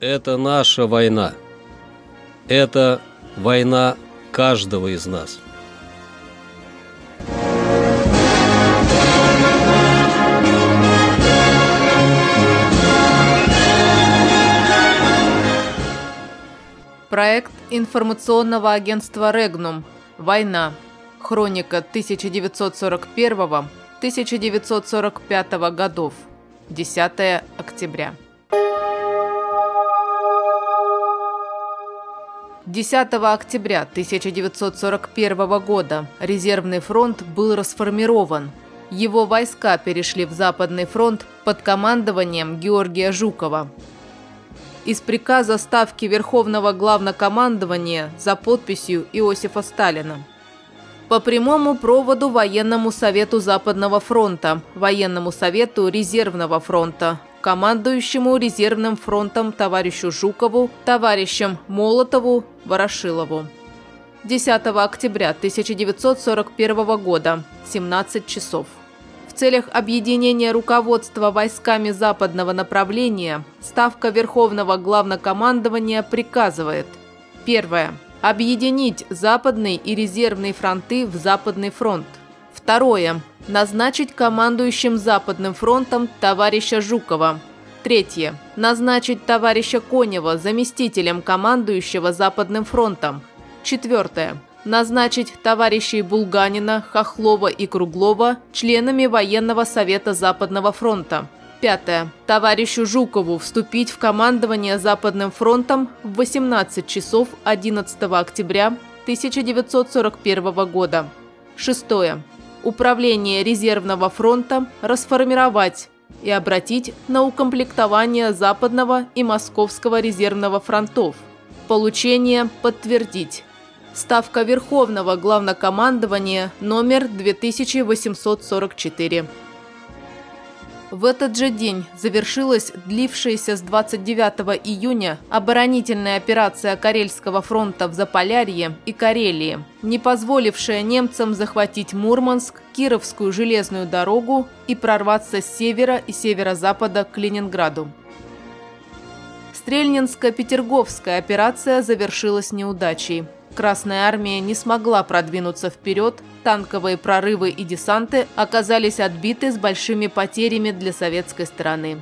Это наша война. Это война каждого из нас. Проект информационного агентства «Регнум. Война. Хроника 1941-1945 годов. 10 октября. 10 октября 1941 года резервный фронт был расформирован. Его войска перешли в Западный фронт под командованием Георгия Жукова. Из приказа Ставки Верховного Главнокомандования за подписью Иосифа Сталина. По прямому проводу Военному совету Западного фронта, Военному совету Резервного фронта, командующему резервным фронтом товарищу Жукову, товарищам Молотову, Ворошилову. 10 октября 1941 года, 17 часов. В целях объединения руководства войсками западного направления Ставка Верховного Главнокомандования приказывает Первое. Объединить Западный и Резервный фронты в Западный фронт. Второе. Назначить командующим Западным фронтом товарища Жукова. Третье. Назначить товарища Конева заместителем командующего Западным фронтом. Четвертое. Назначить товарищей Булганина, Хохлова и Круглова членами Военного совета Западного фронта. Пятое. Товарищу Жукову вступить в командование Западным фронтом в 18 часов 11 октября 1941 года. Шестое управление резервного фронта расформировать и обратить на укомплектование Западного и Московского резервного фронтов. Получение подтвердить. Ставка Верховного Главнокомандования номер 2844. В этот же день завершилась длившаяся с 29 июня оборонительная операция Карельского фронта в Заполярье и Карелии, не позволившая немцам захватить Мурманск, Кировскую железную дорогу и прорваться с севера и северо-запада к Ленинграду. Стрельнинско-Петерговская операция завершилась неудачей. Красная армия не смогла продвинуться вперед, танковые прорывы и десанты оказались отбиты с большими потерями для советской стороны.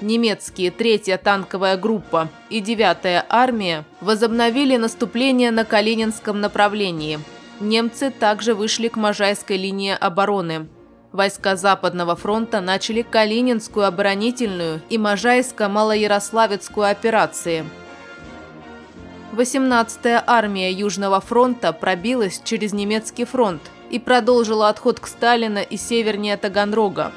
Немецкие 3-я танковая группа и 9-я армия возобновили наступление на Калининском направлении. Немцы также вышли к Можайской линии обороны. Войска Западного фронта начали Калининскую оборонительную и Можайско-Малоярославецкую операции – 18-я армия Южного фронта пробилась через немецкий фронт и продолжила отход к Сталина и севернее Таганрога.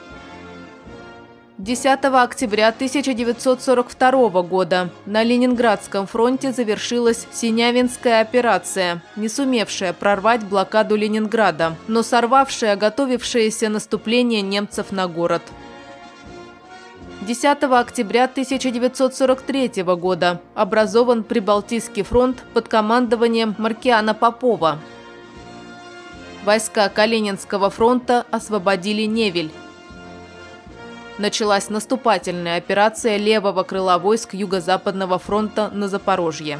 10 октября 1942 года на Ленинградском фронте завершилась Синявинская операция, не сумевшая прорвать блокаду Ленинграда, но сорвавшая готовившееся наступление немцев на город. 10 октября 1943 года образован Прибалтийский фронт под командованием Маркиана Попова. Войска Калининского фронта освободили Невель. Началась наступательная операция левого крыла войск Юго-Западного фронта на Запорожье.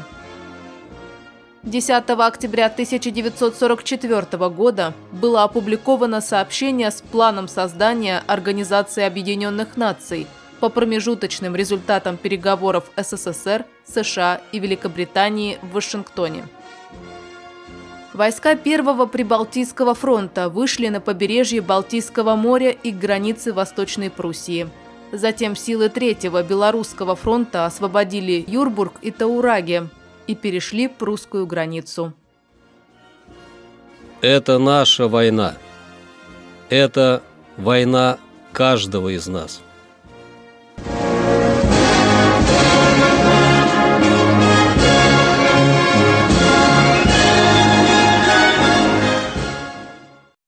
10 октября 1944 года было опубликовано сообщение с планом создания Организации Объединенных Наций – по промежуточным результатам переговоров СССР, США и Великобритании в Вашингтоне. Войска Первого Прибалтийского фронта вышли на побережье Балтийского моря и к границе Восточной Пруссии. Затем силы Третьего Белорусского фронта освободили Юрбург и Таураги и перешли прусскую границу. Это наша война. Это война каждого из нас.